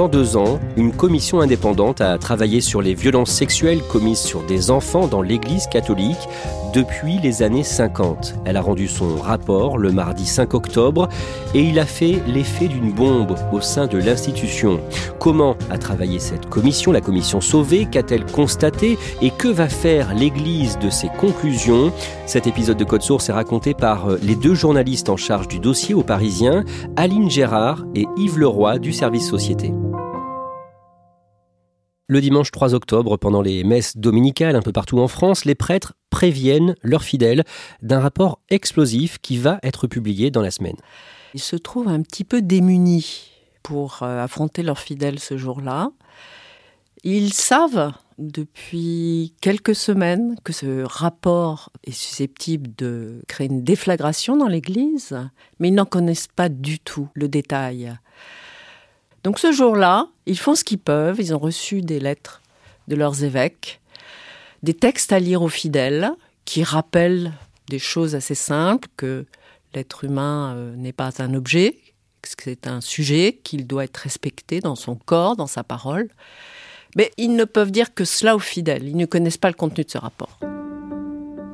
Pendant deux ans, une commission indépendante a travaillé sur les violences sexuelles commises sur des enfants dans l'Église catholique depuis les années 50. Elle a rendu son rapport le mardi 5 octobre et il a fait l'effet d'une bombe au sein de l'institution. Comment a travaillé cette commission, la commission Sauvée Qu'a-t-elle constaté et que va faire l'Église de ses conclusions? Cet épisode de Code Source est raconté par euh, les deux journalistes en charge du dossier aux Parisiens, Aline Gérard et Yves Leroy du service Société. Le dimanche 3 octobre, pendant les messes dominicales un peu partout en France, les prêtres préviennent leurs fidèles d'un rapport explosif qui va être publié dans la semaine. Ils se trouvent un petit peu démunis pour euh, affronter leurs fidèles ce jour-là. Ils savent depuis quelques semaines que ce rapport est susceptible de créer une déflagration dans l'Église, mais ils n'en connaissent pas du tout le détail. Donc ce jour-là, ils font ce qu'ils peuvent, ils ont reçu des lettres de leurs évêques, des textes à lire aux fidèles qui rappellent des choses assez simples, que l'être humain euh, n'est pas un objet, que c'est un sujet, qu'il doit être respecté dans son corps, dans sa parole. Mais ils ne peuvent dire que cela aux fidèles, ils ne connaissent pas le contenu de ce rapport.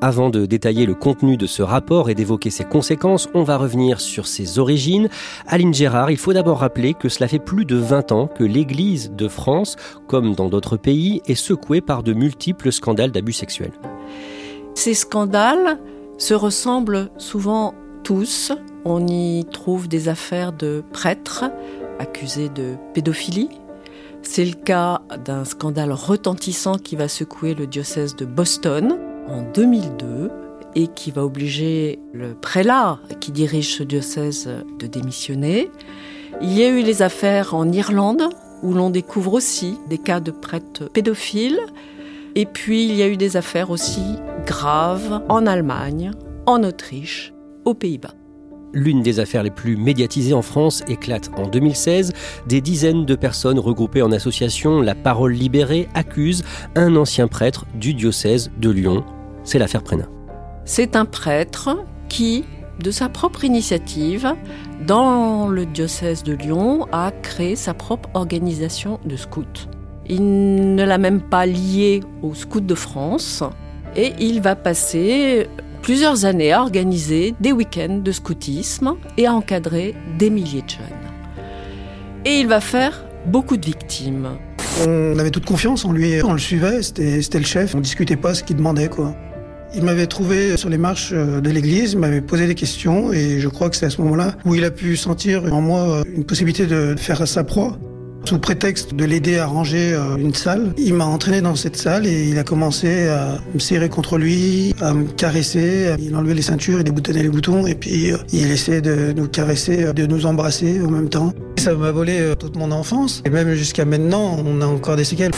Avant de détailler le contenu de ce rapport et d'évoquer ses conséquences, on va revenir sur ses origines. Aline Gérard, il faut d'abord rappeler que cela fait plus de 20 ans que l'Église de France, comme dans d'autres pays, est secouée par de multiples scandales d'abus sexuels. Ces scandales se ressemblent souvent tous. On y trouve des affaires de prêtres accusés de pédophilie. C'est le cas d'un scandale retentissant qui va secouer le diocèse de Boston en 2002 et qui va obliger le prélat qui dirige ce diocèse de démissionner. Il y a eu les affaires en Irlande où l'on découvre aussi des cas de prêtres pédophiles. Et puis il y a eu des affaires aussi graves en Allemagne, en Autriche, aux Pays-Bas. L'une des affaires les plus médiatisées en France éclate en 2016. Des dizaines de personnes regroupées en association La Parole Libérée accusent un ancien prêtre du diocèse de Lyon c'est l'affaire Prénat. C'est un prêtre qui, de sa propre initiative, dans le diocèse de Lyon, a créé sa propre organisation de scouts. Il ne l'a même pas lié aux scouts de France et il va passer plusieurs années à organiser des week-ends de scoutisme et à encadrer des milliers de jeunes. Et il va faire beaucoup de victimes. On avait toute confiance en lui, on le suivait, c'était le chef, on discutait pas ce qu'il demandait quoi. Il m'avait trouvé sur les marches euh, de l'église, il m'avait posé des questions et je crois que c'est à ce moment-là où il a pu sentir en moi une possibilité de faire sa proie. Sous prétexte de l'aider à ranger euh, une salle, il m'a entraîné dans cette salle et il a commencé à me serrer contre lui, à me caresser. Il enlevait les ceintures, il déboutonnait les boutons et puis euh, il essayait de nous caresser, de nous embrasser en même temps. Ça m'a volé toute mon enfance et même jusqu'à maintenant, on a encore des séquelles.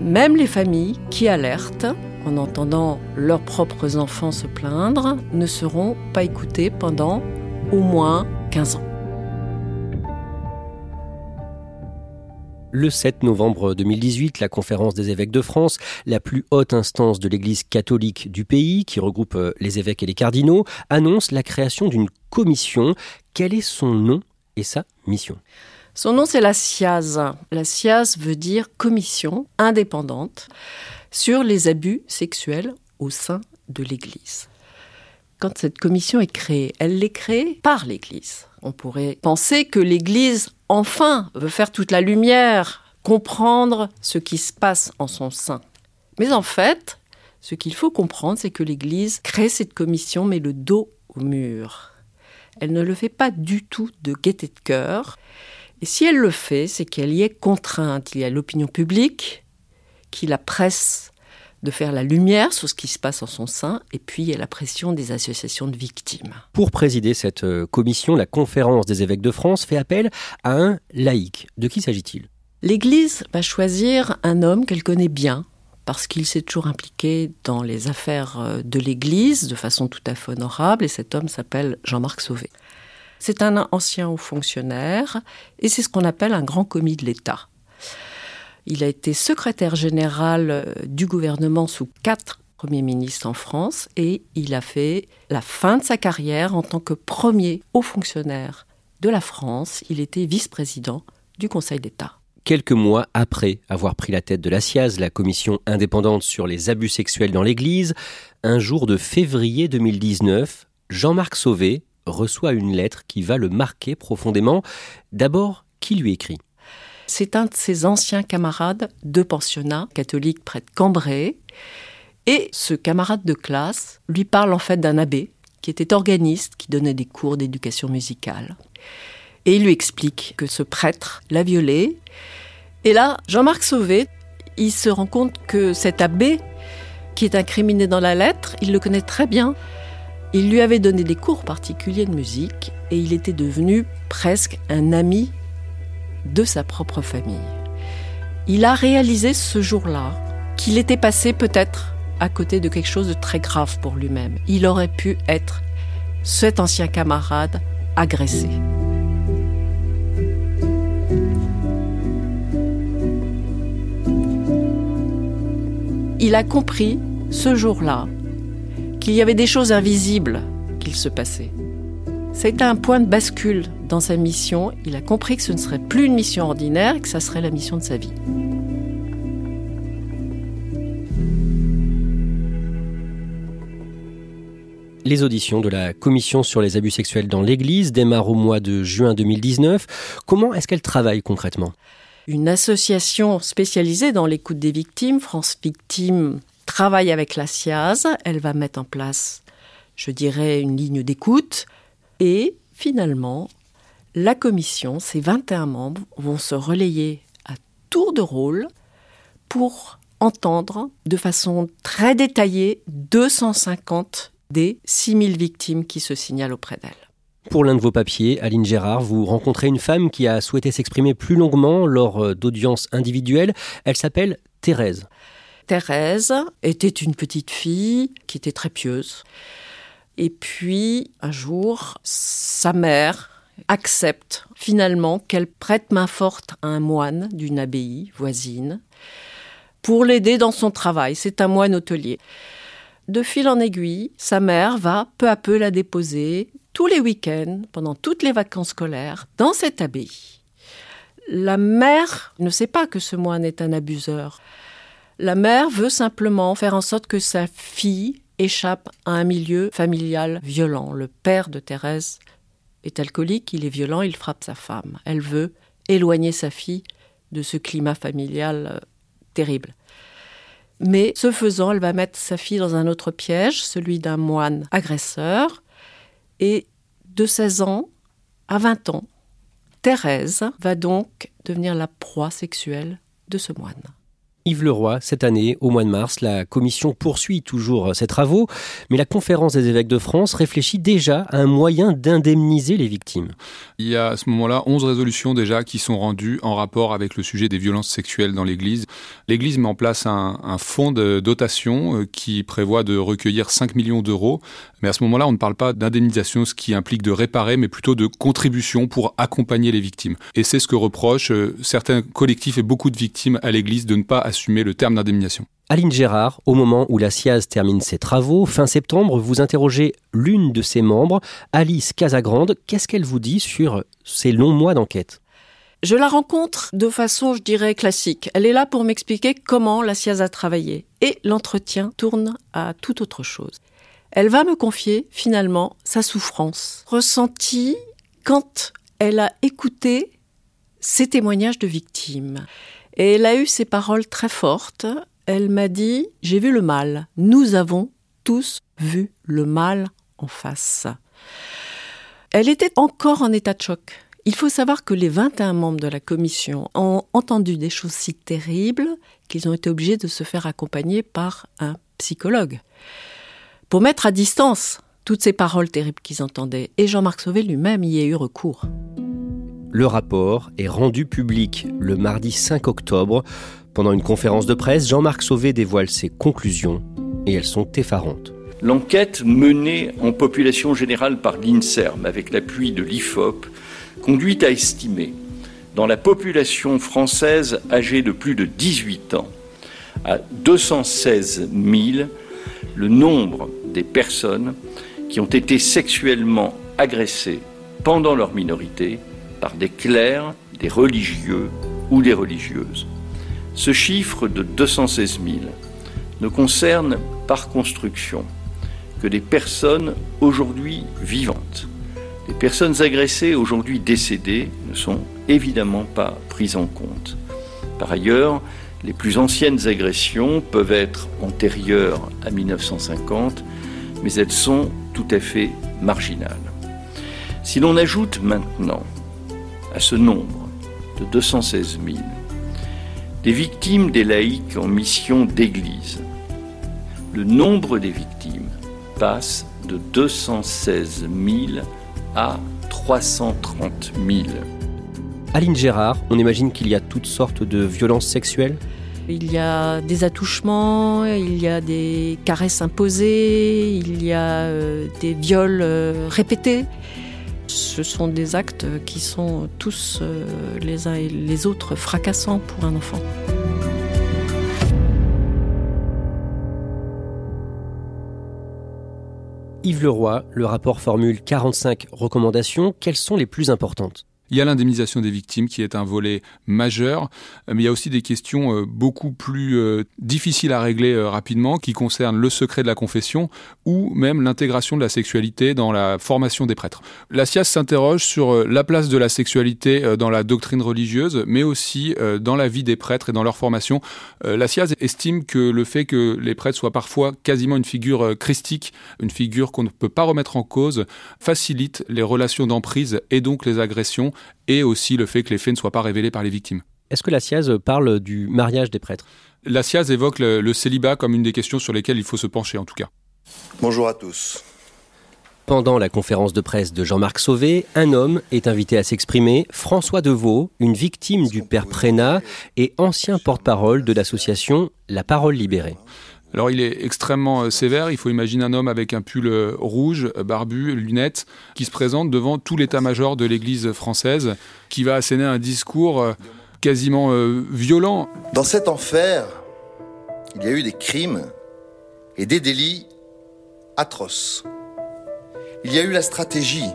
Même les familles qui alertent en entendant leurs propres enfants se plaindre, ne seront pas écoutés pendant au moins 15 ans. le 7 novembre 2018, la conférence des évêques de France, la plus haute instance de l'Église catholique du pays, qui regroupe euh, les évêques et les cardinaux, annonce la création d'une commission. Quel est son nom et sa mission? Son nom, c'est la SIAZ. La SIAZ veut dire commission indépendante sur les abus sexuels au sein de l'Église. Quand cette commission est créée, elle l'est créée par l'Église. On pourrait penser que l'Église enfin veut faire toute la lumière, comprendre ce qui se passe en son sein. Mais en fait, ce qu'il faut comprendre, c'est que l'Église crée cette commission, mais le dos au mur. Elle ne le fait pas du tout de gaieté de cœur. Et si elle le fait, c'est qu'elle y est contrainte. Il y a l'opinion publique qui la presse de faire la lumière sur ce qui se passe en son sein, et puis il y a la pression des associations de victimes. Pour présider cette euh, commission, la conférence des évêques de France fait appel à un laïc. De qui s'agit-il? L'Église va choisir un homme qu'elle connaît bien, parce qu'il s'est toujours impliqué dans les affaires euh, de l'Église de façon tout à fait honorable, et cet homme s'appelle Jean-Marc Sauvé. C'est un ancien haut fonctionnaire, et c'est ce qu'on appelle un grand commis de l'État. Il a été secrétaire général euh, du gouvernement sous quatre premiers ministres en France et il a fait la fin de sa carrière en tant que premier haut fonctionnaire de la France. Il était vice-président du Conseil d'État. Quelques mois après avoir pris la tête de la SIAZ, la commission indépendante sur les abus sexuels dans l'Église, un jour de février 2019, Jean-Marc Sauvé reçoit une lettre qui va le marquer profondément. D'abord, qui lui écrit? C'est un de ses anciens camarades de pensionnat catholique près de Cambrai. Et ce camarade de classe lui parle en fait d'un abbé qui était organiste, qui donnait des cours d'éducation musicale. Et il lui explique que ce prêtre l'a violé. Et là, Jean-Marc Sauvé, il se rend compte que cet abbé, qui est incriminé dans la lettre, il le connaît très bien. Il lui avait donné des cours particuliers de musique et il était devenu presque un ami de sa propre famille. Il a réalisé ce jour-là qu'il était passé peut-être à côté de quelque chose de très grave pour lui-même. Il aurait pu être cet ancien camarade agressé. Il a compris ce jour-là qu'il y avait des choses invisibles qu'il se passait. C'était un point de bascule dans sa mission. Il a compris que ce ne serait plus une mission ordinaire, que ça serait la mission de sa vie. Les auditions de la Commission sur les abus sexuels dans l'Église démarrent au mois de juin 2019. Comment est-ce qu'elle travaille concrètement? Une association spécialisée dans l'écoute des victimes, France Victimes, travaille avec la SIAZ. Elle va mettre en place, je dirais, une ligne d'écoute et finalement, la commission, ses 21 membres, vont se relayer à tour de rôle pour entendre de façon très détaillée 250 des 6000 victimes qui se signalent auprès d'elle. Pour l'un de vos papiers, Aline Gérard, vous rencontrez une femme qui a souhaité s'exprimer plus longuement lors euh, d'audiences individuelles. Elle s'appelle Thérèse. Thérèse était une petite fille qui était très pieuse. Et puis, un jour, sa mère accepte finalement qu'elle prête main forte à un moine d'une abbaye voisine pour l'aider dans son travail. C'est un moine hôtelier. De fil en aiguille, sa mère va peu à peu la déposer tous les week-ends, pendant toutes les vacances scolaires, dans cette abbaye. La mère ne sait pas que ce moine est un abuseur. La mère veut simplement faire en sorte que sa fille échappe à un milieu familial violent. Le père de Thérèse est alcoolique, il est violent, il frappe sa femme. Elle veut éloigner sa fille de ce climat familial euh, terrible. Mais ce faisant, elle va mettre sa fille dans un autre piège, celui d'un moine agresseur. Et de 16 ans à 20 ans, Thérèse va donc devenir la proie sexuelle de ce moine. Yves Leroy, cette année, au mois de mars, la commission poursuit toujours ses travaux, mais la conférence des évêques de France réfléchit déjà à un moyen d'indemniser les victimes. Il y a à ce moment-là 11 résolutions déjà qui sont rendues en rapport avec le sujet des violences sexuelles dans l'Église. L'Église met en place un, un fonds de dotation euh, qui prévoit de recueillir 5 millions d'euros, mais à ce moment-là, on ne parle pas d'indemnisation, ce qui implique de réparer, mais plutôt de contribution pour accompagner les victimes. Et c'est ce que reprochent euh, certains collectifs et beaucoup de victimes à l'Église de ne pas assumer le terme d'indemnisation. Aline Gérard, au moment où la SIAZ termine ses travaux, fin septembre, vous interrogez l'une de ses membres, Alice Casagrande. Qu'est-ce qu'elle vous dit sur ces longs mois d'enquête? Je la rencontre de façon, je dirais, classique. Elle est là pour m'expliquer comment la SIAZ a travaillé. Et l'entretien tourne à toute autre chose. Elle va me confier, finalement, sa souffrance, ressentie quand elle a écouté ces témoignages de victimes. Et elle a eu ces paroles très fortes. Elle m'a dit J'ai vu le mal. Nous avons tous vu le mal en face. Elle était encore en état de choc. Il faut savoir que les 21 membres de la commission ont entendu des choses si terribles qu'ils ont été obligés de se faire accompagner par un psychologue pour mettre à distance toutes ces paroles terribles qu'ils entendaient. Et Jean-Marc Sauvé lui-même y a eu recours. Le rapport est rendu public le mardi 5 octobre. Pendant une conférence de presse, Jean-Marc Sauvé dévoile ses conclusions et elles sont effarantes. L'enquête menée en population générale par l'INSERM avec l'appui de l'IFOP conduit à estimer dans la population française âgée de plus de 18 ans à 216 000 le nombre des personnes qui ont été sexuellement agressées pendant leur minorité par des clercs, des religieux ou des religieuses. Ce chiffre de 216 000 ne concerne par construction que des personnes aujourd'hui vivantes. Les personnes agressées aujourd'hui décédées ne sont évidemment pas prises en compte. Par ailleurs, les plus anciennes agressions peuvent être antérieures à 1950, mais elles sont tout à fait marginales. Si l'on ajoute maintenant à ce nombre de 216 000 des victimes des laïcs en mission d'église, le nombre des victimes passe de 216 000 à 330 000. Aline Gérard, on imagine qu'il y a toutes sortes de violences sexuelles? Il y a des attouchements, il y a des caresses imposées, il y a euh, des viols euh, répétés. Ce sont des actes qui sont tous euh, les uns et les autres fracassants pour un enfant. Yves Leroy, le rapport formule 45 recommandations. Quelles sont les plus importantes? Il y a l'indemnisation des victimes qui est un volet majeur, mais il y a aussi des questions euh, beaucoup plus euh, difficiles à régler euh, rapidement qui concernent le secret de la confession ou même l'intégration de la sexualité dans la formation des prêtres. La SIAS s'interroge sur la place de la sexualité dans la doctrine religieuse, mais aussi dans la vie des prêtres et dans leur formation. La SIAS estime que le fait que les prêtres soient parfois quasiment une figure christique, une figure qu'on ne peut pas remettre en cause, facilite les relations d'emprise et donc les agressions et aussi le fait que les faits ne soient pas révélés par les victimes. Est-ce que la SIAZ parle du mariage des prêtres? La SIAZ évoque le, célibat comme une des questions sur lesquelles il faut se pencher en tout cas. Bonjour à tous. Pendant la conférence de presse de Jean-Marc Sauvé, un homme est invité à s'exprimer, François Deveau, une victime du père Prénat et ancien porte-parole de l'association La Parole Libérée. Alors il est extrêmement euh, sévère, il faut imaginer un homme avec un pull euh, rouge, euh, barbu, lunettes, qui se présente devant tout l'état-major de l'Église française, qui va asséner un discours quasiment violent. Dans cet enfer, il y a eu des crimes et des délits atroces. Il y a eu la stratégie,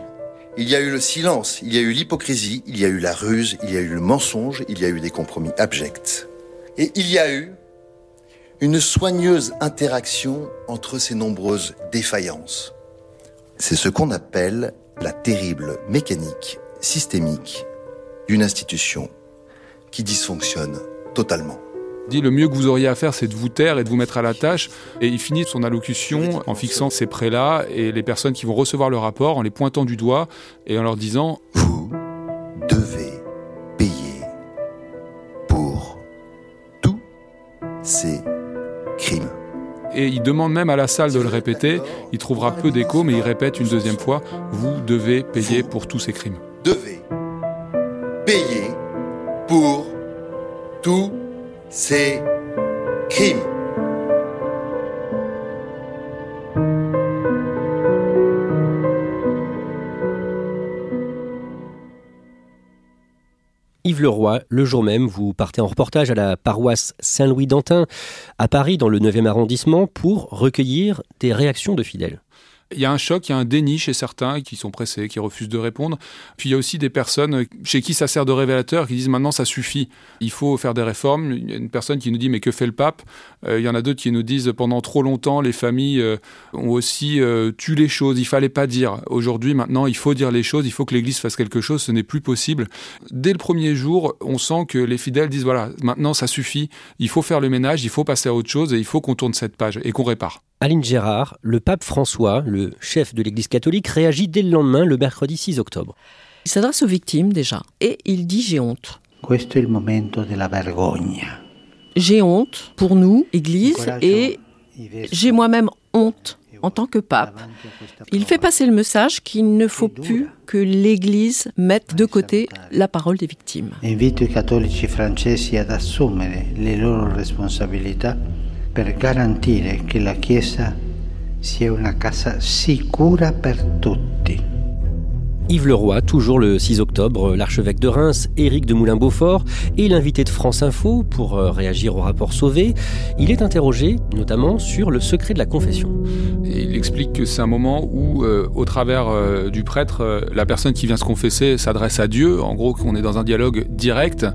il y a eu le silence, il y a eu l'hypocrisie, il y a eu la ruse, il y a eu le mensonge, il y a eu des compromis abjects. Et il y a eu une soigneuse interaction entre ces nombreuses défaillances. C'est ce qu'on appelle la terrible mécanique systémique d'une institution qui dysfonctionne totalement. Dit le mieux que vous auriez à faire, c'est de vous taire et de vous mettre à la tâche. Et il finit son allocution en fixant ces prélats et les personnes qui vont recevoir le rapport en les pointant du doigt et en leur disant Vous Et il demande même à la salle de le répéter. Il trouvera peu d'écho, mais il répète une deuxième fois Vous devez payer pour tous ces crimes. Devez payer pour tous ces crimes. Yves Leroy, le jour même, vous partez en reportage à la paroisse Saint-Louis d'Antin, à Paris, dans le 9e arrondissement, pour recueillir des réactions de fidèles. Il y a un choc, il y a un déni chez certains qui sont pressés, qui refusent de répondre. Puis il y a aussi des personnes chez qui ça sert de révélateur, qui disent maintenant ça suffit, il faut faire des réformes. Il y a une personne qui nous dit mais que fait le pape? Euh, Il y en a d'autres qui nous disent pendant trop longtemps les familles euh, ont aussi euh, tué les choses, il fallait pas dire. Aujourd'hui maintenant il faut dire les choses, il faut que l'Église fasse quelque chose, ce n'est plus possible. Dès le premier jour, on sent que les fidèles disent voilà maintenant ça suffit, il faut faire le ménage, il faut passer à autre chose et il faut qu'on tourne cette page et qu'on répare. Aline Gérard, le pape François, le chef de l'Église catholique, réagit dès le lendemain, le mercredi 6 octobre. Il s'adresse aux victimes déjà et il dit j'ai honte. Questo è il momento della vergogna. J'ai honte pour nous, Église, et j'ai moi-même honte en tant que pape. Il fait passer le message qu'il ne faut plus que l'Église mette de côté la parole des victimes. Invito i cattolici francesi ad assumere le loro responsabilità per garantire che la Chiesa sia una casa sicura per tutti. Yves Leroy, toujours le 6 octobre, l'archevêque de Reims, Éric de Moulin-Beaufort, et l'invité de France Info pour euh, réagir au rapport Sauvé. Il est interrogé notamment sur le secret de la confession. Et il explique que c'est un moment où, euh, au travers euh, du prêtre, euh, la personne qui vient se confesser s'adresse à Dieu, en gros qu'on est dans un dialogue direct,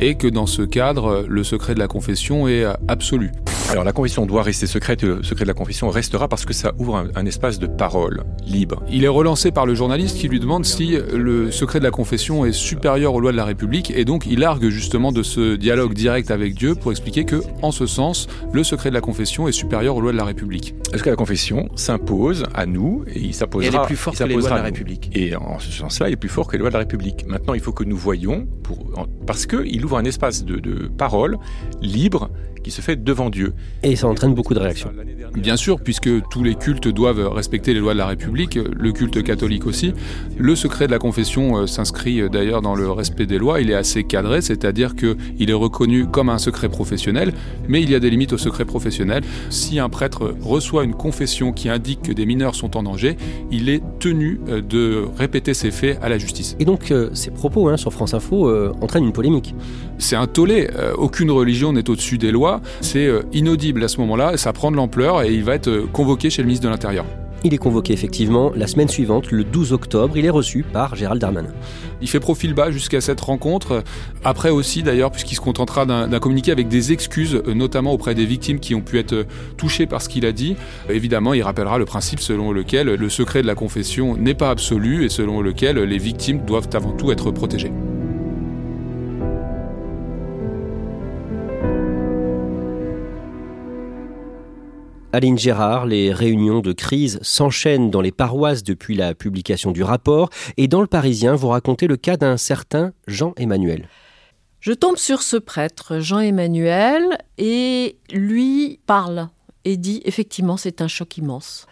et que dans ce cadre, le secret de la confession est euh, absolu. Alors la confession doit rester secrète et le secret de la confession restera parce que ça ouvre un, un espace de parole libre. Il est relancé par le journaliste qui lui demande si le secret de la confession est supérieur aux lois de la République et donc il argue justement de ce dialogue direct avec Dieu pour expliquer que, en ce sens, le secret de la confession est supérieur aux lois de la République. Parce que la confession s'impose à nous et il s'imposera. Elle est plus forte que les lois de la. République. Et en ce sens-là, il est plus fort que les lois de la République. Maintenant, il faut que nous voyons, pour, parce qu'il ouvre un espace de, de parole libre qui se fait devant Dieu. Et ça entraîne beaucoup de réactions. Bien sûr, puisque tous les cultes doivent respecter les lois de la République, le culte catholique aussi. Le secret de la confession euh, s'inscrit euh, d'ailleurs dans le respect des lois. Il est assez cadré, c'est-à-dire qu'il est reconnu comme un secret professionnel, mais il y a des limites au secret professionnel. Si un prêtre reçoit une confession qui indique que des mineurs sont en danger, il est tenu euh, de répéter ces faits à la justice. Et donc, euh, ces propos hein, sur France Info euh, entraînent une polémique. C'est un tollé. Euh, aucune religion n'est au-dessus des lois. C'est euh, inaudible à ce moment-là. Ça prend de l'ampleur et il va être euh, convoqué chez le ministre de l'Intérieur. Il est convoqué effectivement la semaine suivante, le 12 octobre. Il est reçu par Gérald Darmanin. Il fait profil bas jusqu'à cette rencontre. Après aussi, d'ailleurs, puisqu'il se contentera d'un communiqué avec des excuses, euh, notamment auprès des victimes qui ont pu être touchées par ce qu'il a dit. Évidemment, il rappellera le principe selon lequel le secret de la confession n'est pas absolu et selon lequel les victimes doivent avant tout être protégées. Aline Gérard, les réunions de crise s'enchaînent dans les paroisses depuis la publication du rapport. Et dans le Parisien, vous racontez le cas d'un certain Jean-Emmanuel. Je tombe sur ce prêtre, Jean-Emmanuel, et lui parle et dit effectivement c'est un choc immense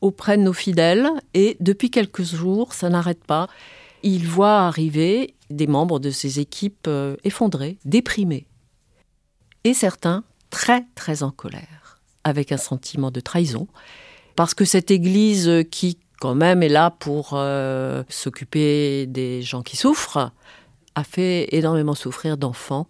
auprès de nos fidèles et depuis quelques jours ça n'arrête pas. Il voit arriver des membres de ses équipes euh, effondrés, déprimés et certains très très en colère avec un sentiment de trahison parce que cette église qui quand même est là pour euh, s'occuper des gens qui souffrent a fait énormément souffrir d'enfants.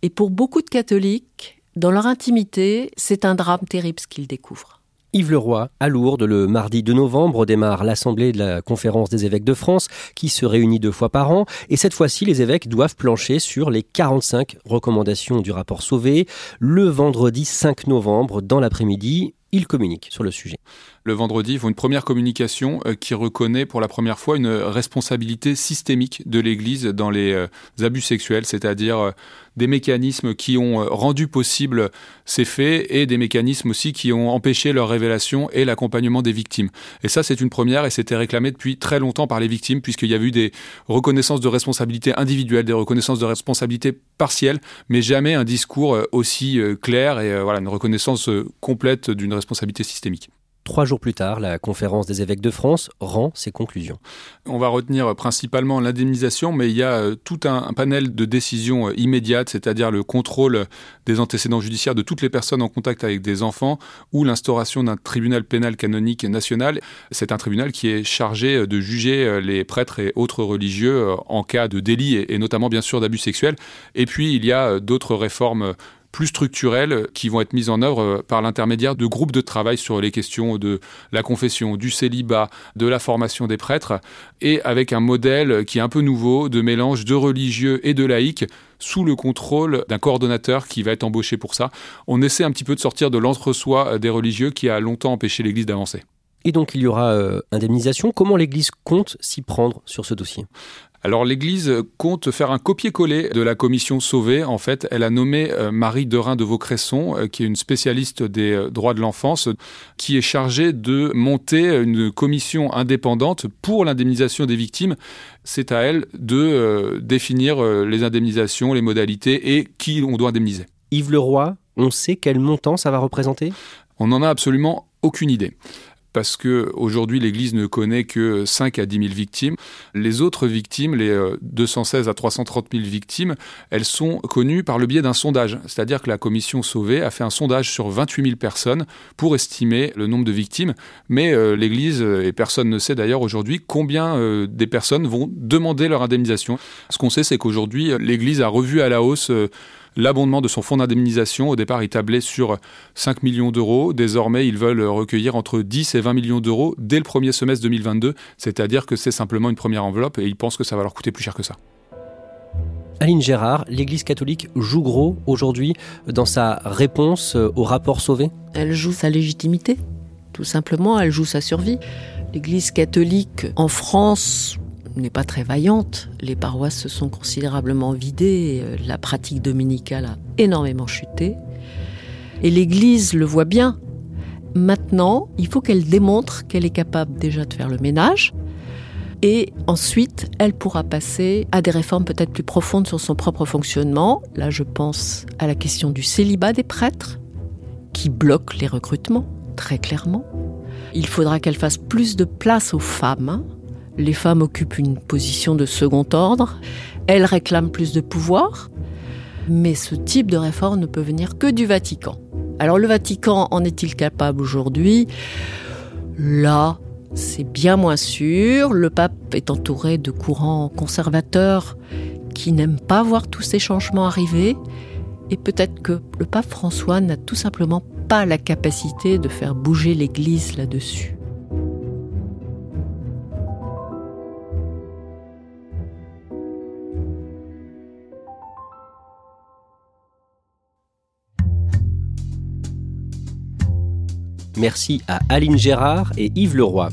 Et pour beaucoup de catholiques, dans leur intimité, c'est un drame terrible ce qu'ils découvrent. Yves Leroy, à Lourdes, le mardi 2 novembre, démarre l'Assemblée de la Conférence des évêques de France, qui se réunit deux fois par an. Et cette fois-ci, les évêques doivent plancher sur les 45 recommandations du rapport Sauvé. Le vendredi 5 novembre, dans l'après-midi, ils communiquent sur le sujet. Le vendredi, ils font une première communication euh, qui reconnaît pour la première fois une responsabilité systémique de l'Église dans les euh, abus sexuels, c'est-à-dire euh, des mécanismes qui ont rendu possible ces faits et des mécanismes aussi qui ont empêché leur révélation et l'accompagnement des victimes. Et ça, c'est une première et c'était réclamé depuis très longtemps par les victimes puisqu'il y a eu des reconnaissances de responsabilité individuelles, des reconnaissances de responsabilité partielles, mais jamais un discours aussi clair et voilà une reconnaissance complète d'une responsabilité systémique. Trois jours plus tard, la conférence des évêques de France rend ses conclusions. On va retenir principalement l'indemnisation, mais il y a euh, tout un, panel de décisions euh, immédiates, c'est-à-dire le contrôle des antécédents judiciaires de toutes les personnes en contact avec des enfants ou l'instauration d'un tribunal pénal canonique national. C'est un tribunal qui est chargé euh, de juger les prêtres et autres religieux en cas de délit et notamment bien sûr d'abus sexuels. Et puis il y a d'autres réformes plus structurelles qui vont être mises en œuvre euh, par l'intermédiaire de groupes de travail sur les questions de la confession, du célibat, de la formation des prêtres, et avec un modèle qui est un peu nouveau de mélange de religieux et de laïcs sous le contrôle d'un coordonnateur qui va être embauché pour ça. On essaie un petit peu de sortir de l'entre-soi des religieux qui a longtemps empêché l'Église d'avancer. Et donc il y aura euh, indemnisation. Comment l'Église compte s'y prendre sur ce dossier? Alors l'Église compte faire un copier-coller de la commission Sauvé. En fait, elle a nommé euh, Marie Derain de Vaucresson, euh, qui est une spécialiste des euh, droits de l'enfance, qui est chargée de monter une commission indépendante pour l'indemnisation des victimes. C'est à elle de définir les indemnisations, les modalités et qui on doit indemniser. Yves Leroy, on sait quel montant ça va représenter? On n'en a absolument aucune idée parce que aujourd'hui l'Église ne connaît que 5 à 10 000 victimes. Les autres victimes, les 216 euh, à 330 000 victimes, elles sont connues par le biais d'un sondage. C'est-à-dire que la commission Sauvé a fait un sondage sur 28 000 personnes pour estimer le nombre de victimes. Mais euh, l'Église, et personne ne sait d'ailleurs aujourd'hui, combien euh, des personnes vont demander leur indemnisation. Ce qu'on sait, c'est qu'aujourd'hui, l'Église a revu à la hausse l'abondement de son fonds d'indemnisation. Au départ, il tablait sur 5 millions d'euros. Désormais, ils veulent recueillir entre 10 et 20 millions d'euros dès le premier semestre 2022. C'est-à-dire que c'est simplement une première enveloppe et ils pensent que ça va leur coûter plus cher que ça. Aline Gérard, l'Église catholique joue gros aujourd'hui dans sa réponse au rapport Sauvé? Elle joue sa légitimité, tout simplement, elle joue sa survie. L'Église catholique en France n'est pas très vaillante. Les paroisses se sont considérablement vidées, euh, la pratique dominicale a énormément chuté. Et l'Église le voit bien. Maintenant, il faut qu'elle démontre qu'elle est capable déjà de faire le ménage. Et ensuite, elle pourra passer à des réformes peut-être plus profondes sur son propre fonctionnement. Là, je pense à la question du célibat des prêtres, qui bloque les recrutements, très clairement. Il faudra qu'elle fasse plus de place aux femmes, hein les femmes occupent une position de second ordre, elles réclament plus de pouvoir, mais ce type de réforme ne peut venir que du Vatican. Alors le Vatican en est-il capable aujourd'hui? Là, c'est bien moins sûr. Le pape est entouré de courants conservateurs qui n'aiment pas voir tous ces changements arriver. Et peut-être que le pape François n'a tout simplement pas la capacité de faire bouger l'Église là-dessus. Merci à Aline Gérard et Yves Leroy.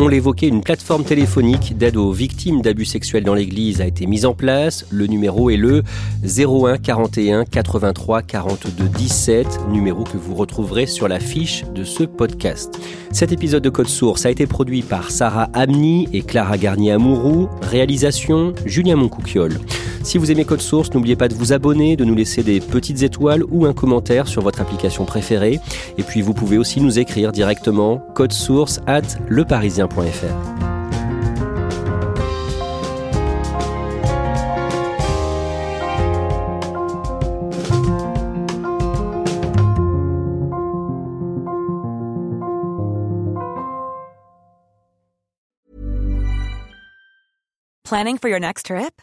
On l'évoquait, une plateforme téléphonique d'aide aux victimes d'abus sexuels dans l'Église a été mise en place. Le numéro est le 01 41 83 42 17, numéro que vous retrouverez sur la fiche de ce podcast. Cet épisode de Code Source a été produit par Sarah Amni et Clara Garnier-Amouroux. Réalisation Julien Moncouquiole. Si vous aimez Code Source, n'oubliez pas de vous abonner, de nous laisser des petites étoiles ou un commentaire sur votre application préférée. Et puis vous pouvez aussi nous écrire directement code source at leparisien.fr. Planning for your next trip?